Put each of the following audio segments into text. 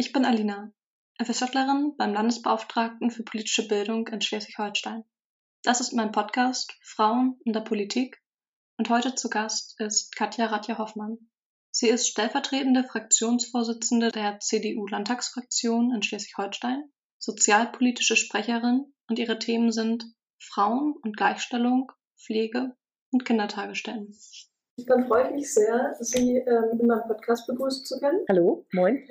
Ich bin Alina, FSJlerin beim Landesbeauftragten für politische Bildung in Schleswig-Holstein. Das ist mein Podcast Frauen in der Politik und heute zu Gast ist Katja Ratja-Hoffmann. Sie ist stellvertretende Fraktionsvorsitzende der CDU-Landtagsfraktion in Schleswig-Holstein, sozialpolitische Sprecherin und ihre Themen sind Frauen und Gleichstellung, Pflege und Kindertagesstätten. Dann freue ich mich sehr, Sie ähm, in meinem Podcast begrüßen zu können. Hallo, moin.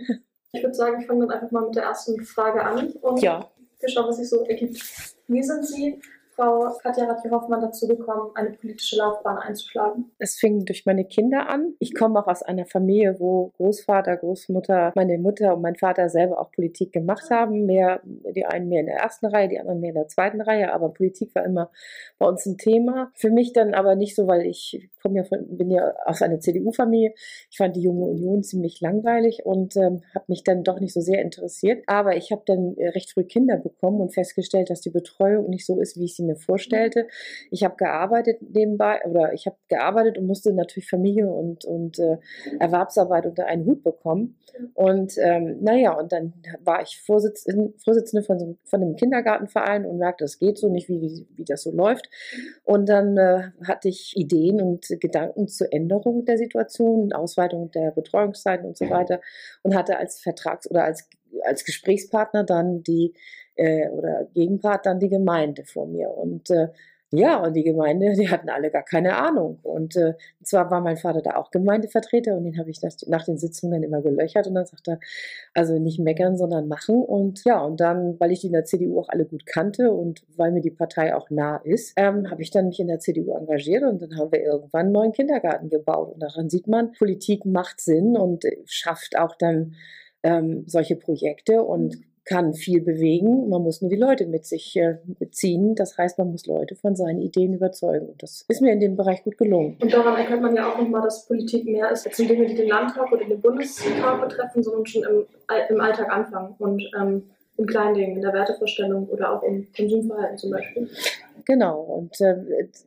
Ich würde sagen, ich fange dann einfach mal mit der ersten Frage an und ja. wir schauen, was sich so ergibt. Wie sind Sie Frau Katja Ratje-Hoffmann dazu gekommen, eine politische Laufbahn einzuschlagen? Es fing durch meine Kinder an. Ich komme auch aus einer Familie, wo Großvater, Großmutter, meine Mutter und mein Vater selber auch Politik gemacht haben. Mehr, die einen mehr in der ersten Reihe, die anderen mehr in der zweiten Reihe, aber Politik war immer bei uns ein Thema. Für mich dann aber nicht so, weil ich komme ja von, bin ja aus einer CDU-Familie. Ich fand die Junge Union ziemlich langweilig und ähm, habe mich dann doch nicht so sehr interessiert. Aber ich habe dann äh, recht früh Kinder bekommen und festgestellt, dass die Betreuung nicht so ist, wie ich sie mir vorstellte. Ich habe gearbeitet nebenbei oder ich habe gearbeitet und musste natürlich Familie und, und äh, Erwerbsarbeit unter einen Hut bekommen. Und ähm, naja, und dann war ich Vorsitzende, Vorsitzende von, von einem Kindergartenverein und merkte, es geht so nicht, wie, wie das so läuft. Und dann äh, hatte ich Ideen und Gedanken zur Änderung der Situation, Ausweitung der Betreuungszeiten und so weiter und hatte als Vertrags- oder als als Gesprächspartner dann die äh, oder Gegenpart dann die Gemeinde vor mir. Und äh, ja, und die Gemeinde, die hatten alle gar keine Ahnung. Und äh, zwar war mein Vater da auch Gemeindevertreter und den habe ich nach den Sitzungen dann immer gelöchert und dann sagt er, also nicht meckern, sondern machen. Und ja, und dann, weil ich die in der CDU auch alle gut kannte und weil mir die Partei auch nah ist, ähm, habe ich dann mich in der CDU engagiert und dann haben wir irgendwann einen neuen Kindergarten gebaut. Und daran sieht man, Politik macht Sinn und schafft auch dann ähm, solche Projekte und mhm. Kann viel bewegen. Man muss nur die Leute mit sich äh, beziehen. Das heißt, man muss Leute von seinen Ideen überzeugen. Und das ist mir in dem Bereich gut gelungen. Und daran erkennt man ja auch nochmal, dass Politik mehr ist als Dinge, die den Landtag oder den Bundestag betreffen, sondern schon im, im Alltag anfangen und ähm, in kleinen Dingen, in der Wertevorstellung oder auch im Konsumverhalten zum Beispiel. Genau. Und äh,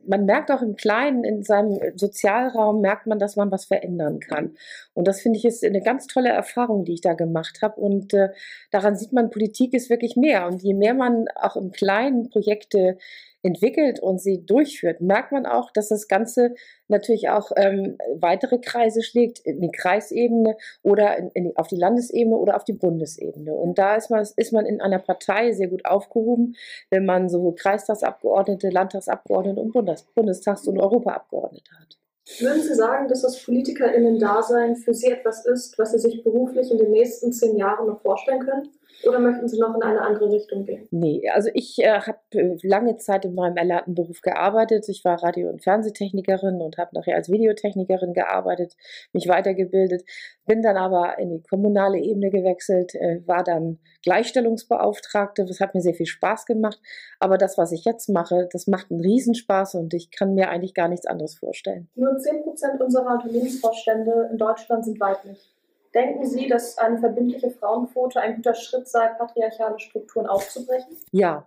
man merkt auch im Kleinen, in seinem Sozialraum, merkt man, dass man was verändern kann. Und das finde ich ist eine ganz tolle Erfahrung, die ich da gemacht habe. Und äh, daran sieht man, Politik ist wirklich mehr. Und je mehr man auch im Kleinen Projekte entwickelt und sie durchführt, merkt man auch, dass das Ganze natürlich auch ähm, weitere Kreise schlägt, in die Kreisebene oder in, in, auf die Landesebene oder auf die Bundesebene. Und da ist man, ist man in einer Partei sehr gut aufgehoben, wenn man sowohl Kreistagsabgeordnete, Landtagsabgeordnete und Bundes Bundestags- und Europaabgeordnete hat. Würden Sie sagen, dass das PolitikerInnen-Dasein für Sie etwas ist, was Sie sich beruflich in den nächsten zehn Jahren noch vorstellen können? Oder möchten Sie noch in eine andere Richtung gehen? Nee, also ich äh, habe äh, lange Zeit in meinem erlernten Beruf gearbeitet. Ich war Radio- und Fernsehtechnikerin und habe nachher als Videotechnikerin gearbeitet, mich weitergebildet. Bin dann aber in die kommunale Ebene gewechselt, äh, war dann Gleichstellungsbeauftragte. Das hat mir sehr viel Spaß gemacht. Aber das, was ich jetzt mache, das macht einen Riesenspaß und ich kann mir eigentlich gar nichts anderes vorstellen. Nur 10 Prozent unserer Unternehmensvorstände in Deutschland sind weiblich. Denken Sie, dass eine verbindliche Frauenquote ein guter Schritt sei, patriarchale Strukturen aufzubrechen? Ja,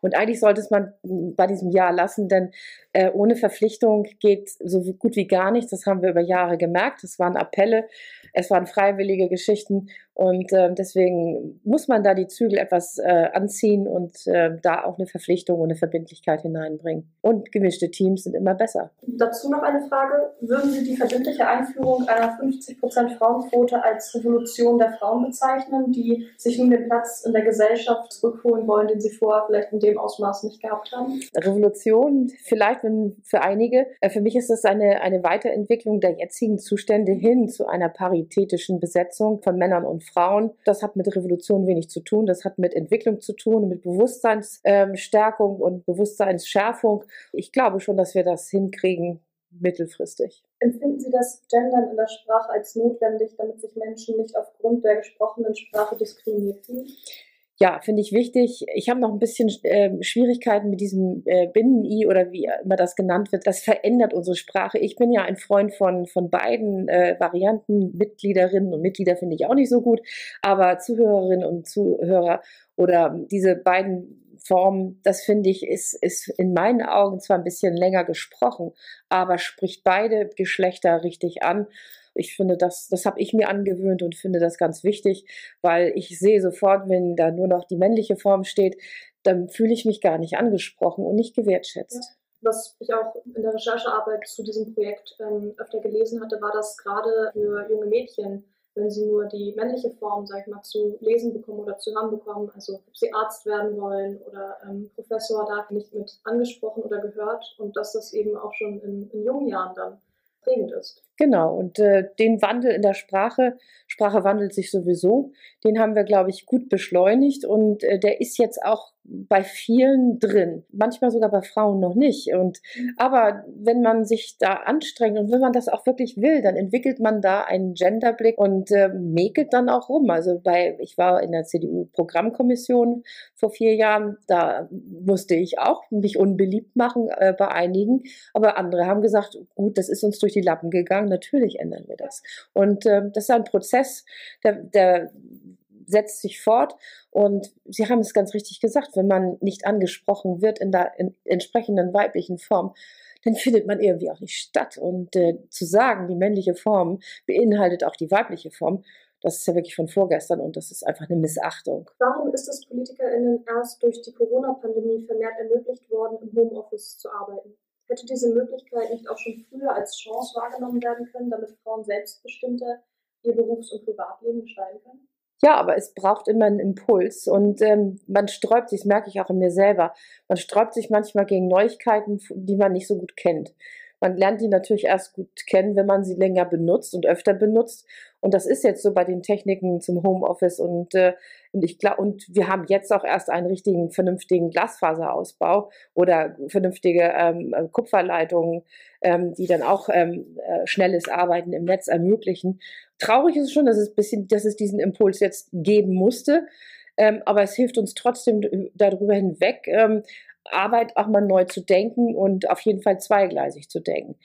und eigentlich sollte es man bei diesem Jahr lassen, denn äh, ohne Verpflichtung geht so gut wie gar nichts. Das haben wir über Jahre gemerkt. Es waren Appelle, es waren freiwillige Geschichten und äh, deswegen muss man da die Zügel etwas äh, anziehen und äh, da auch eine Verpflichtung und eine Verbindlichkeit hineinbringen. Und gemischte Teams sind immer besser. Dazu noch eine Frage. Würden Sie die verbindliche Einführung einer 50% Frauenquote als Revolution der Frauen bezeichnen, die sich nun den Platz in der Gesellschaft zurückholen wollen, den sie vorher vielleicht in dem Ausmaß nicht gehabt haben? Revolution vielleicht für einige. Äh, für mich ist das eine, eine Weiterentwicklung der jetzigen Zustände hin zu einer paritätischen Besetzung von Männern und Frauen. Das hat mit Revolution wenig zu tun. Das hat mit Entwicklung zu tun, mit Bewusstseinsstärkung und Bewusstseinsschärfung. Ich glaube schon, dass wir das hinkriegen mittelfristig. Empfinden Sie das Gendern in der Sprache als notwendig, damit sich Menschen nicht aufgrund der gesprochenen Sprache diskriminiert fühlen? Ja, finde ich wichtig. Ich habe noch ein bisschen äh, Schwierigkeiten mit diesem äh, Binnen-I oder wie immer das genannt wird. Das verändert unsere Sprache. Ich bin ja ein Freund von, von beiden äh, Varianten. Mitgliederinnen und Mitglieder finde ich auch nicht so gut. Aber Zuhörerinnen und Zuhörer oder diese beiden Formen, das finde ich, ist, ist in meinen Augen zwar ein bisschen länger gesprochen, aber spricht beide Geschlechter richtig an. Ich finde, das, das habe ich mir angewöhnt und finde das ganz wichtig, weil ich sehe sofort, wenn da nur noch die männliche Form steht, dann fühle ich mich gar nicht angesprochen und nicht gewertschätzt. Ja. Was ich auch in der Recherchearbeit zu diesem Projekt ähm, öfter gelesen hatte, war, dass gerade für junge Mädchen, wenn sie nur die männliche Form, sag ich mal, zu lesen bekommen oder zu hören bekommen, also ob sie Arzt werden wollen oder ähm, Professor, da nicht mit angesprochen oder gehört und dass das eben auch schon in, in jungen Jahren dann prägend ist. Genau, und äh, den Wandel in der Sprache, Sprache wandelt sich sowieso, den haben wir, glaube ich, gut beschleunigt und äh, der ist jetzt auch bei vielen drin, manchmal sogar bei Frauen noch nicht. Und mhm. aber wenn man sich da anstrengt und wenn man das auch wirklich will, dann entwickelt man da einen Genderblick und äh, mäkelt dann auch rum. Also bei, ich war in der CDU-Programmkommission vor vier Jahren, da musste ich auch mich unbeliebt machen äh, bei einigen, aber andere haben gesagt, gut, das ist uns durch die Lappen gegangen sagen, natürlich ändern wir das. Und äh, das ist ein Prozess, der, der setzt sich fort. Und Sie haben es ganz richtig gesagt, wenn man nicht angesprochen wird in der in entsprechenden weiblichen Form, dann findet man irgendwie auch nicht statt. Und äh, zu sagen, die männliche Form beinhaltet auch die weibliche Form, das ist ja wirklich von vorgestern und das ist einfach eine Missachtung. Warum ist es PolitikerInnen erst durch die Corona-Pandemie vermehrt ermöglicht worden, im Homeoffice zu arbeiten? Hätte diese Möglichkeit nicht auch schon früher als Chance wahrgenommen werden können, damit Frauen selbstbestimmter ihr Berufs- und Privatleben gestalten können? Ja, aber es braucht immer einen Impuls und ähm, man sträubt sich, das merke ich auch in mir selber, man sträubt sich manchmal gegen Neuigkeiten, die man nicht so gut kennt. Man lernt die natürlich erst gut kennen, wenn man sie länger benutzt und öfter benutzt. Und das ist jetzt so bei den Techniken zum Homeoffice und, äh, und ich glaube, und wir haben jetzt auch erst einen richtigen, vernünftigen Glasfaserausbau oder vernünftige ähm, Kupferleitungen, ähm, die dann auch ähm, äh, schnelles Arbeiten im Netz ermöglichen. Traurig ist es schon, dass es bisschen, dass es diesen Impuls jetzt geben musste. Ähm, aber es hilft uns trotzdem darüber hinweg, ähm, Arbeit auch mal neu zu denken und auf jeden Fall zweigleisig zu denken.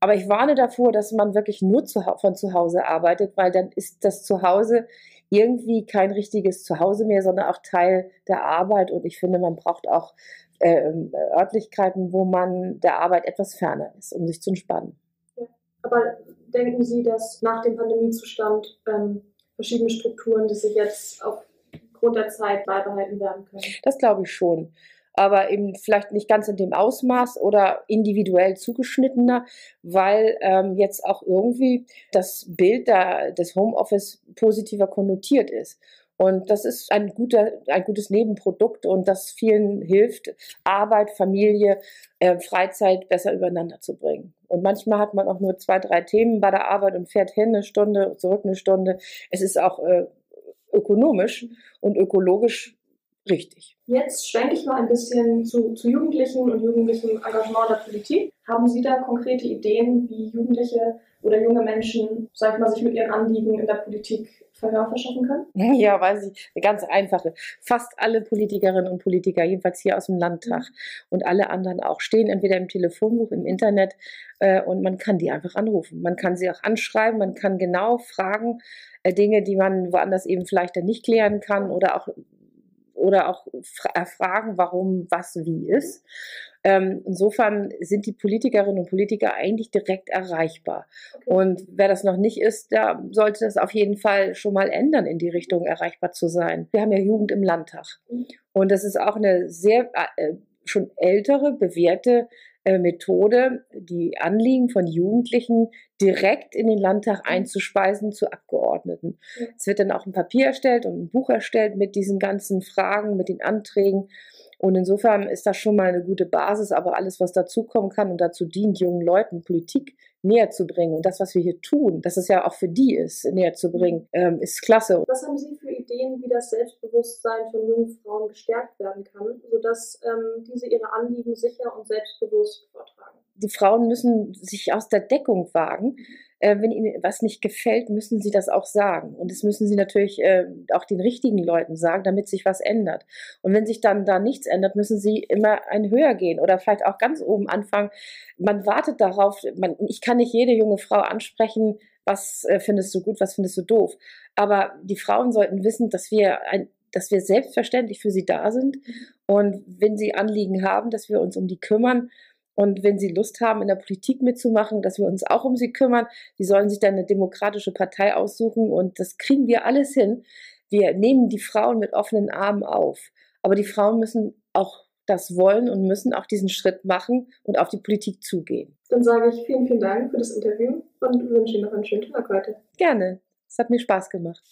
Aber ich warne davor, dass man wirklich nur zu, von zu Hause arbeitet, weil dann ist das Zuhause irgendwie kein richtiges Zuhause mehr, sondern auch Teil der Arbeit. Und ich finde, man braucht auch äh, Örtlichkeiten, wo man der Arbeit etwas ferner ist, um sich zu entspannen. Ja. Aber denken Sie, dass nach dem Pandemiezustand ähm, verschiedene Strukturen, die sich jetzt aufgrund der Zeit beibehalten werden können? Das glaube ich schon aber eben vielleicht nicht ganz in dem Ausmaß oder individuell zugeschnittener, weil ähm, jetzt auch irgendwie das Bild der, des Homeoffice positiver konnotiert ist. Und das ist ein, guter, ein gutes Nebenprodukt und das vielen hilft, Arbeit, Familie, äh, Freizeit besser übereinander zu bringen. Und manchmal hat man auch nur zwei, drei Themen bei der Arbeit und fährt hin eine Stunde, zurück eine Stunde. Es ist auch äh, ökonomisch und ökologisch richtig. Jetzt schwenke ich mal ein bisschen zu, zu Jugendlichen und jugendlichem Engagement der Politik. Haben Sie da konkrete Ideen, wie Jugendliche oder junge Menschen, sag ich mal, sich mit ihren Anliegen in der Politik Verhör verschaffen können? Ja, weiß ich. Eine ganz einfache. Fast alle Politikerinnen und Politiker, jedenfalls hier aus dem Landtag und alle anderen auch, stehen entweder im Telefonbuch, im Internet äh, und man kann die einfach anrufen. Man kann sie auch anschreiben, man kann genau fragen, äh, Dinge, die man woanders eben vielleicht dann nicht klären kann oder auch oder auch erfragen, warum was wie ist. Ähm, insofern sind die Politikerinnen und Politiker eigentlich direkt erreichbar. Und wer das noch nicht ist, der sollte das auf jeden Fall schon mal ändern, in die Richtung erreichbar zu sein. Wir haben ja Jugend im Landtag. Mhm. Und das ist auch eine sehr äh, schon ältere, bewährte äh, Methode, die Anliegen von Jugendlichen direkt in den Landtag mhm. einzuspeisen zu Abgeordneten. Ja. Es wird dann auch ein Papier erstellt und ein Buch erstellt mit diesen ganzen Fragen, mit den Anträgen. Und insofern ist das schon mal eine gute Basis, aber alles, was dazukommen kann und dazu dient, jungen Leuten Politik näher zu bringen und das, was wir hier tun, dass es ja auch für die ist, näher zu bringen, ähm, ist klasse. Was haben Sie für Ideen, wie das Selbstbewusstsein von jungen Frauen gestärkt werden kann, sodass ähm, diese ihre Anliegen sicher und selbstbewusst vortragen? Die Frauen müssen sich aus der Deckung wagen äh, wenn ihnen was nicht gefällt, müssen sie das auch sagen. Und das müssen sie natürlich äh, auch den richtigen Leuten sagen, damit sich was ändert. Und wenn sich dann da nichts ändert, müssen sie immer ein höher gehen oder vielleicht auch ganz oben anfangen. Man wartet darauf, man, ich kann nicht jede junge Frau ansprechen, was äh, findest du gut, was findest du doof. Aber die Frauen sollten wissen, dass wir ein, dass wir selbstverständlich für sie da sind. Und wenn sie Anliegen haben, dass wir uns um die kümmern Und wenn sie Lust haben, in der Politik mitzumachen, dass wir uns auch um sie kümmern, die sollen sich dann eine demokratische Partei aussuchen und das kriegen wir alles hin. Wir nehmen die Frauen mit offenen Armen auf. Aber die Frauen müssen auch das wollen und müssen auch diesen Schritt machen und auf die Politik zugehen. Dann sage ich vielen, vielen Dank für das Interview und wünsche Ihnen noch einen schönen Tag heute. Gerne. Es hat mir Spaß gemacht.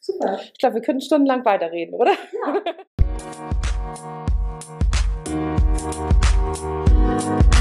Super. Ich glaube, wir können stundenlang weiterreden, oder? Ja.